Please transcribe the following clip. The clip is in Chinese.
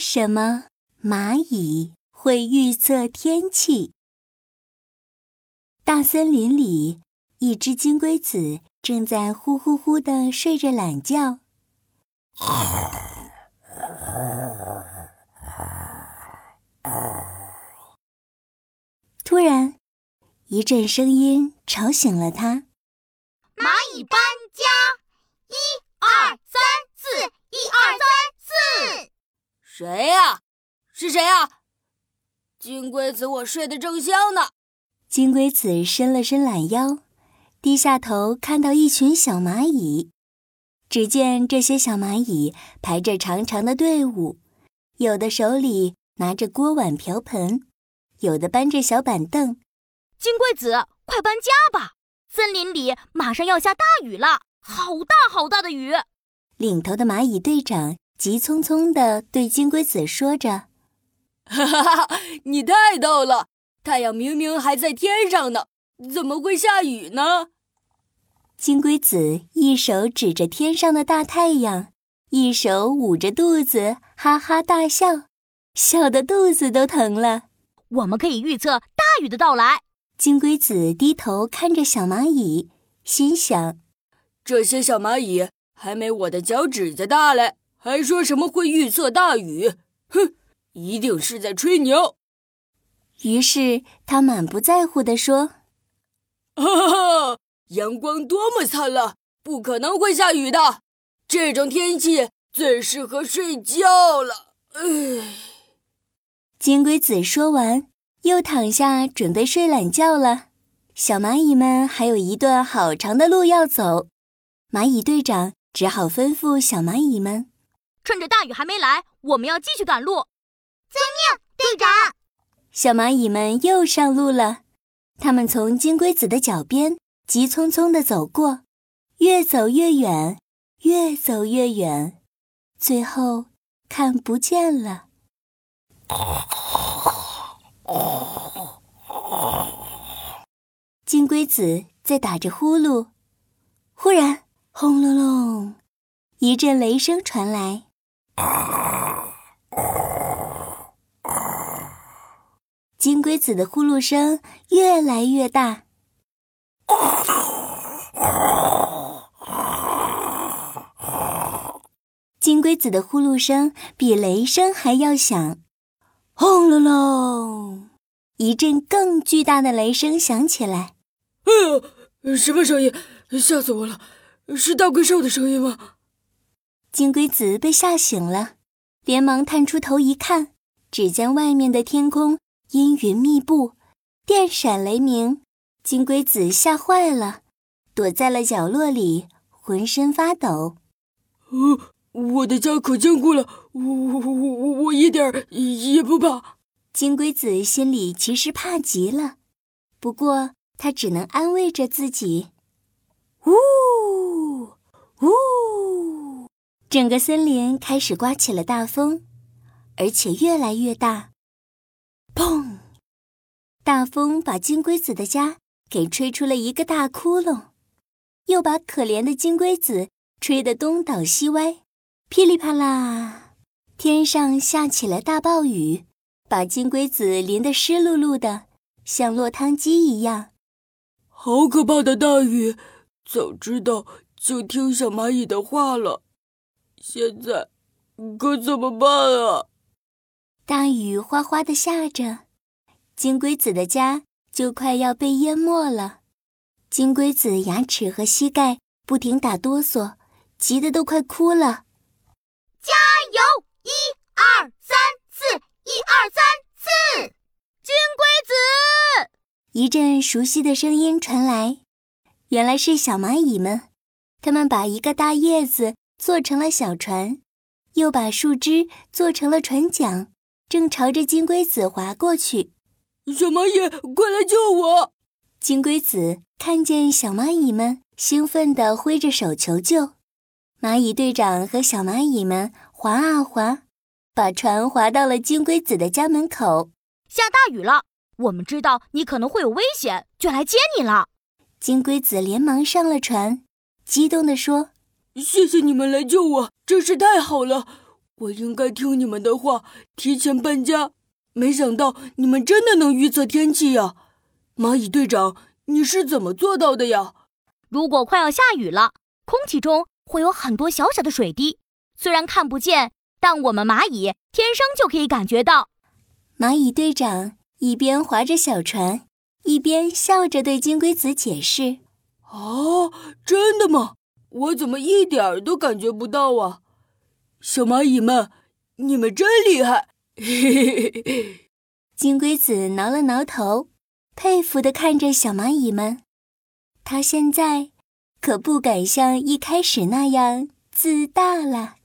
什么蚂蚁会预测天气？大森林里，一只金龟子正在呼呼呼的睡着懒觉。突然，一阵声音吵醒了他：“蚂蚁搬家，一二三四，一二三。”谁呀？是谁呀？金龟子，我睡得正香呢。金龟子伸了伸懒腰，低下头看到一群小蚂蚁。只见这些小蚂蚁排着长长的队伍，有的手里拿着锅碗瓢盆，有的搬着小板凳。金龟子，快搬家吧！森林里马上要下大雨了，好大好大的雨！领头的蚂蚁队长急匆匆地对金龟子说着：“哈哈哈，你太逗了！”太阳明明还在天上呢，怎么会下雨呢？金龟子一手指着天上的大太阳，一手捂着肚子，哈哈大笑，笑得肚子都疼了。我们可以预测大雨的到来。金龟子低头看着小蚂蚁，心想：这些小蚂蚁还没我的脚趾甲大嘞，还说什么会预测大雨？哼，一定是在吹牛。于是他满不在乎地说：“哈哈，阳光多么灿烂，不可能会下雨的。这种天气最适合睡觉了。”唉。金龟子说完，又躺下准备睡懒觉了。小蚂蚁们还有一段好长的路要走，蚂蚁队长只好吩咐小蚂蚁们：“趁着大雨还没来，我们要继续赶路。”遵命，队长。小蚂蚁们又上路了，它们从金龟子的脚边急匆匆地走过，越走越远，越走越远，最后看不见了。金龟子在打着呼噜，忽然轰隆隆，一阵雷声传来。金龟子的呼噜声越来越大，金龟子的呼噜声比雷声还要响，轰隆隆！一阵更巨大的雷声响起来。哎呀，什么声音？吓死我了！是大怪兽的声音吗？金龟子被吓醒了，连忙探出头一看，只见外面的天空。阴云密布，电闪雷鸣，金龟子吓坏了，躲在了角落里，浑身发抖。呃，我的家可坚固了，我我我我我一点也不怕。金龟子心里其实怕极了，不过他只能安慰着自己。整个森林开始刮起了大风，而且越来越大。砰！大风把金龟子的家给吹出了一个大窟窿，又把可怜的金龟子吹得东倒西歪。噼里啪啦，天上下起了大暴雨，把金龟子淋得湿漉漉的，像落汤鸡一样。好可怕的大雨！早知道就听小蚂蚁的话了。现在可怎么办啊？大雨哗哗的下着，金龟子的家就快要被淹没了。金龟子牙齿和膝盖不停打哆嗦，急得都快哭了。加油！一二三四，一二三四！金龟子！一阵熟悉的声音传来，原来是小蚂蚁们。它们把一个大叶子做成了小船，又把树枝做成了船桨。正朝着金龟子划过去，小蚂蚁，快来救我！金龟子看见小蚂蚁们，兴奋地挥着手求救。蚂蚁队长和小蚂蚁们划啊划，把船划到了金龟子的家门口。下大雨了，我们知道你可能会有危险，就来接你了。金龟子连忙上了船，激动地说：“谢谢你们来救我，真是太好了！我应该听你们的话，提前搬家。没想到你们真的能预测天气呀！蚂蚁队长，你是怎么做到的呀？如果快要下雨了，空气中会有很多小小的水滴，虽然看不见，但我们蚂蚁天生就可以感觉到。蚂蚁队长一边划着小船，一边笑着对金龟子解释：“哦，真的吗？我怎么一点儿都感觉不到啊？小蚂蚁们，你们真厉害！”嘿嘿嘿，金龟子挠了挠头，佩服地看着小蚂蚁们。他现在可不敢像一开始那样自大了。